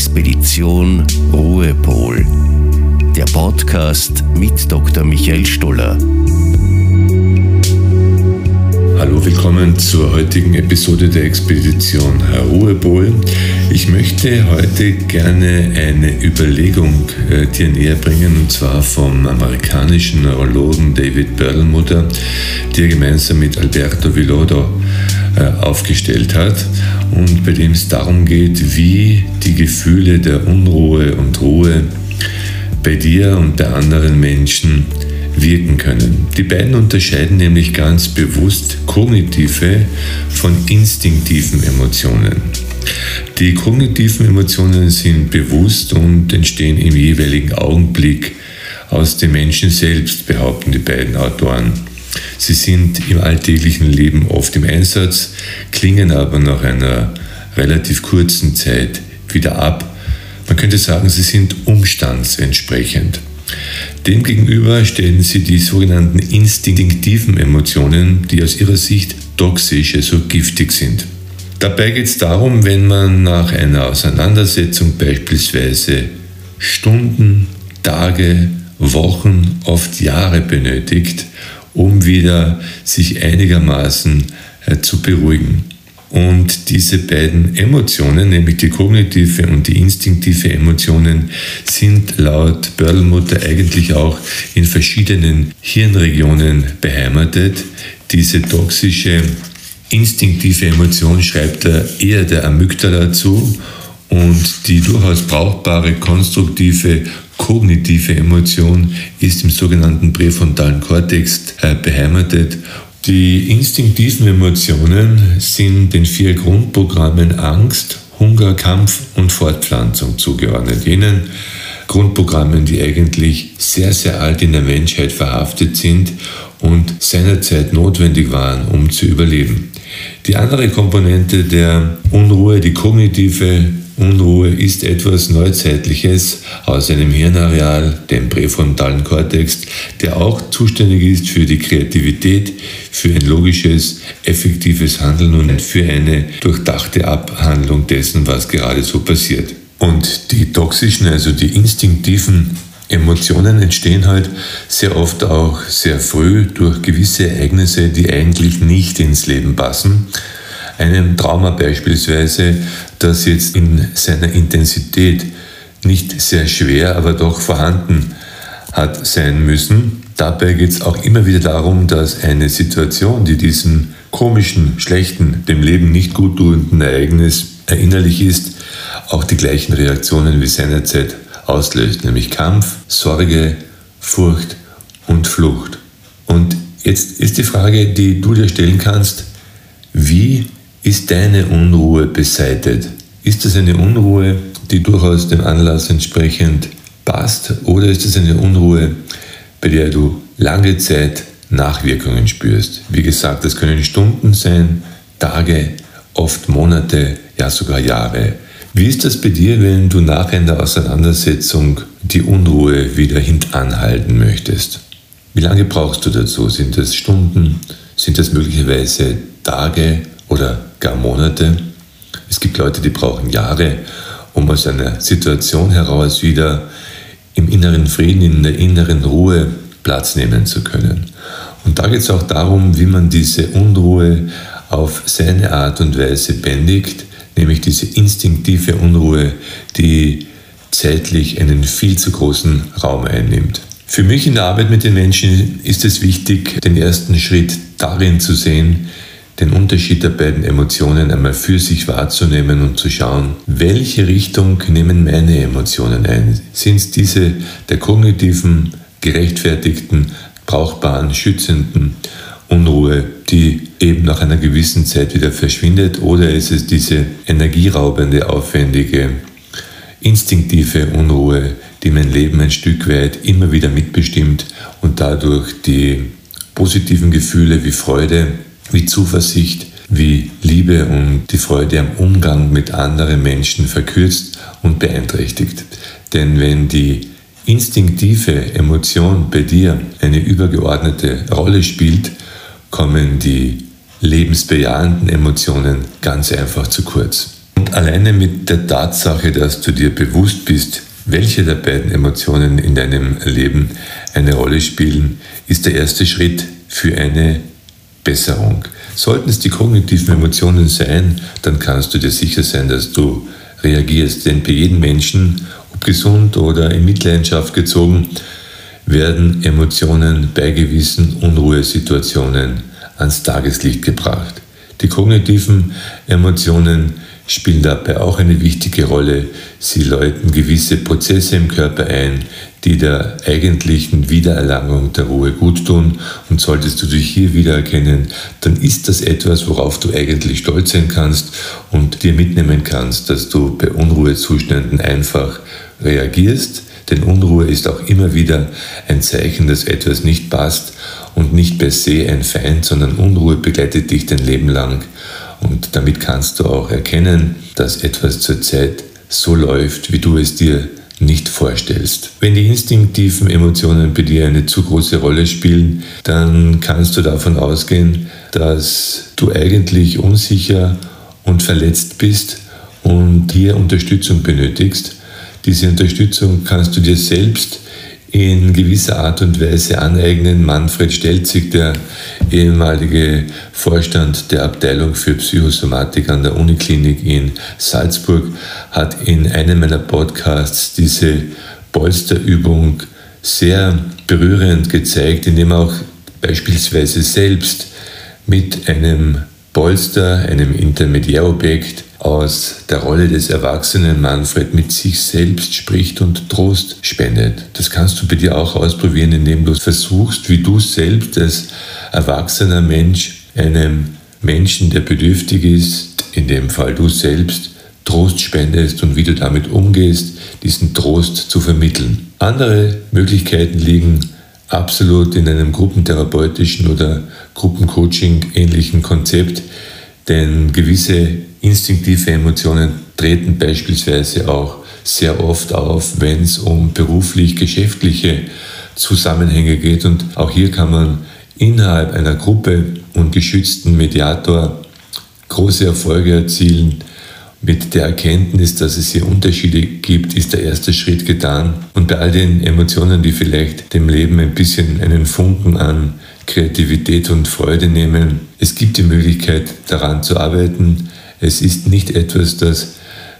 Expedition Ruhepol. Der Podcast mit Dr. Michael Stoller. Hallo, willkommen zur heutigen Episode der Expedition Ruhepol. Ich möchte heute gerne eine Überlegung äh, dir näher bringen, und zwar vom amerikanischen Neurologen David Perlmutter, der gemeinsam mit Alberto Villodo äh, aufgestellt hat und bei dem es darum geht, wie die Gefühle der Unruhe und Ruhe bei dir und bei anderen Menschen wirken können. Die beiden unterscheiden nämlich ganz bewusst kognitive von instinktiven Emotionen. Die kognitiven Emotionen sind bewusst und entstehen im jeweiligen Augenblick aus dem Menschen selbst, behaupten die beiden Autoren. Sie sind im alltäglichen Leben oft im Einsatz, klingen aber nach einer relativ kurzen Zeit wieder ab. Man könnte sagen, sie sind umstandsentsprechend. Demgegenüber stellen sie die sogenannten instinktiven Emotionen, die aus ihrer Sicht toxisch, also giftig sind. Dabei geht es darum, wenn man nach einer Auseinandersetzung beispielsweise Stunden, Tage, Wochen, oft Jahre benötigt, um wieder sich einigermaßen äh, zu beruhigen. Und diese beiden Emotionen, nämlich die kognitive und die instinktive Emotionen, sind laut Perlmutter eigentlich auch in verschiedenen Hirnregionen beheimatet. Diese toxische instinktive Emotion schreibt er eher der Amygdala zu und die durchaus brauchbare konstruktive kognitive Emotion ist im sogenannten präfrontalen Kortex äh, beheimatet die instinktiven Emotionen sind den vier Grundprogrammen Angst, Hunger, Kampf und Fortpflanzung zugeordnet. Jenen Grundprogrammen, die eigentlich sehr, sehr alt in der Menschheit verhaftet sind und seinerzeit notwendig waren, um zu überleben. Die andere Komponente der Unruhe, die kognitive Unruhe ist etwas Neuzeitliches aus einem Hirnareal, dem präfrontalen Kortex, der auch zuständig ist für die Kreativität, für ein logisches, effektives Handeln und für eine durchdachte Abhandlung dessen, was gerade so passiert. Und die toxischen, also die instinktiven Emotionen entstehen halt sehr oft auch sehr früh durch gewisse Ereignisse, die eigentlich nicht ins Leben passen einem Trauma beispielsweise, das jetzt in seiner Intensität nicht sehr schwer, aber doch vorhanden hat sein müssen. Dabei geht es auch immer wieder darum, dass eine Situation, die diesem komischen, schlechten, dem Leben nicht gut tuenden Ereignis erinnerlich ist, auch die gleichen Reaktionen wie seinerzeit auslöst, nämlich Kampf, Sorge, Furcht und Flucht. Und jetzt ist die Frage, die du dir stellen kannst, wie ist deine Unruhe beseitet? Ist das eine Unruhe, die durchaus dem Anlass entsprechend passt? Oder ist es eine Unruhe, bei der du lange Zeit Nachwirkungen spürst? Wie gesagt, das können Stunden sein, Tage, oft Monate, ja sogar Jahre. Wie ist das bei dir, wenn du nach einer Auseinandersetzung die Unruhe wieder hintanhalten möchtest? Wie lange brauchst du dazu? Sind das Stunden? Sind das möglicherweise Tage oder gar Monate. Es gibt Leute, die brauchen Jahre, um aus einer Situation heraus wieder im inneren Frieden, in der inneren Ruhe Platz nehmen zu können. Und da geht es auch darum, wie man diese Unruhe auf seine Art und Weise bändigt, nämlich diese instinktive Unruhe, die zeitlich einen viel zu großen Raum einnimmt. Für mich in der Arbeit mit den Menschen ist es wichtig, den ersten Schritt darin zu sehen, den Unterschied der beiden Emotionen einmal für sich wahrzunehmen und zu schauen, welche Richtung nehmen meine Emotionen ein. Sind es diese der kognitiven, gerechtfertigten, brauchbaren, schützenden Unruhe, die eben nach einer gewissen Zeit wieder verschwindet, oder ist es diese energieraubende, aufwendige, instinktive Unruhe, die mein Leben ein Stück weit immer wieder mitbestimmt und dadurch die positiven Gefühle wie Freude, wie Zuversicht, wie Liebe und die Freude am Umgang mit anderen Menschen verkürzt und beeinträchtigt. Denn wenn die instinktive Emotion bei dir eine übergeordnete Rolle spielt, kommen die lebensbejahenden Emotionen ganz einfach zu kurz. Und alleine mit der Tatsache, dass du dir bewusst bist, welche der beiden Emotionen in deinem Leben eine Rolle spielen, ist der erste Schritt für eine Besserung. Sollten es die kognitiven Emotionen sein, dann kannst du dir sicher sein, dass du reagierst. Denn bei jedem Menschen, ob gesund oder in Mitleidenschaft gezogen, werden Emotionen bei gewissen Unruhesituationen ans Tageslicht gebracht. Die kognitiven Emotionen spielen dabei auch eine wichtige Rolle. Sie läuten gewisse Prozesse im Körper ein, die der eigentlichen Wiedererlangung der Ruhe gut tun. Und solltest du dich hier wiedererkennen, dann ist das etwas, worauf du eigentlich stolz sein kannst und dir mitnehmen kannst, dass du bei Unruhezuständen einfach reagierst. Denn Unruhe ist auch immer wieder ein Zeichen, dass etwas nicht passt und nicht per se ein Feind, sondern Unruhe begleitet dich dein Leben lang. Und damit kannst du auch erkennen, dass etwas zurzeit so läuft, wie du es dir nicht vorstellst. Wenn die instinktiven Emotionen bei dir eine zu große Rolle spielen, dann kannst du davon ausgehen, dass du eigentlich unsicher und verletzt bist und hier Unterstützung benötigst. Diese Unterstützung kannst du dir selbst in gewisser Art und Weise aneignen. Manfred Stelzig, der ehemalige Vorstand der Abteilung für Psychosomatik an der Uniklinik in Salzburg, hat in einem meiner Podcasts diese Polsterübung sehr berührend gezeigt, indem er auch beispielsweise selbst mit einem Polster, einem Intermediärobjekt, aus der Rolle des erwachsenen Manfred mit sich selbst spricht und Trost spendet. Das kannst du bei dir auch ausprobieren, indem du versuchst, wie du selbst als erwachsener Mensch einem Menschen, der bedürftig ist, in dem Fall du selbst, Trost spendest und wie du damit umgehst, diesen Trost zu vermitteln. Andere Möglichkeiten liegen absolut in einem gruppentherapeutischen oder Gruppencoaching ähnlichen Konzept, denn gewisse instinktive Emotionen treten beispielsweise auch sehr oft auf, wenn es um beruflich-geschäftliche Zusammenhänge geht. Und auch hier kann man innerhalb einer Gruppe und geschützten Mediator große Erfolge erzielen. Mit der Erkenntnis, dass es hier Unterschiede gibt, ist der erste Schritt getan. Und bei all den Emotionen, die vielleicht dem Leben ein bisschen einen Funken an Kreativität und Freude nehmen. Es gibt die Möglichkeit, daran zu arbeiten. Es ist nicht etwas, das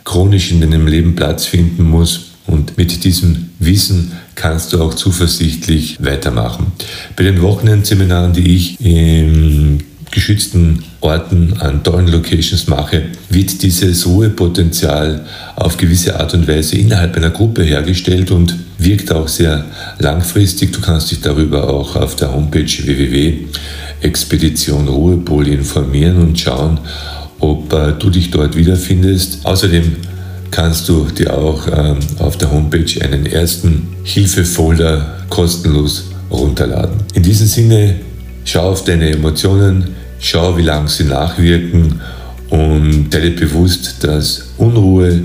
chronisch in deinem Leben Platz finden muss. Und mit diesem Wissen kannst du auch zuversichtlich weitermachen. Bei den Wochenendseminaren, die ich in geschützten Orten an tollen Locations mache, wird dieses Ruhepotenzial auf gewisse Art und Weise innerhalb einer Gruppe hergestellt und wirkt auch sehr langfristig. Du kannst dich darüber auch auf der Homepage www.expedition Ruhepol informieren und schauen, ob äh, du dich dort wiederfindest. Außerdem kannst du dir auch äh, auf der Homepage einen ersten Hilfefolder kostenlos runterladen. In diesem Sinne, schau auf deine Emotionen, schau, wie lange sie nachwirken und sei dir bewusst, dass Unruhe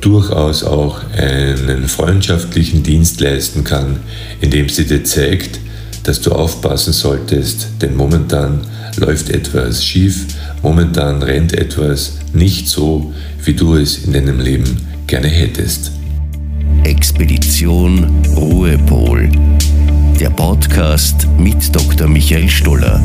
durchaus auch einen freundschaftlichen Dienst leisten kann, indem sie dir zeigt, dass du aufpassen solltest, denn momentan läuft etwas schief, momentan rennt etwas nicht so, wie du es in deinem Leben gerne hättest. Expedition Ruhepol. Der Podcast mit Dr. Michael Stoller.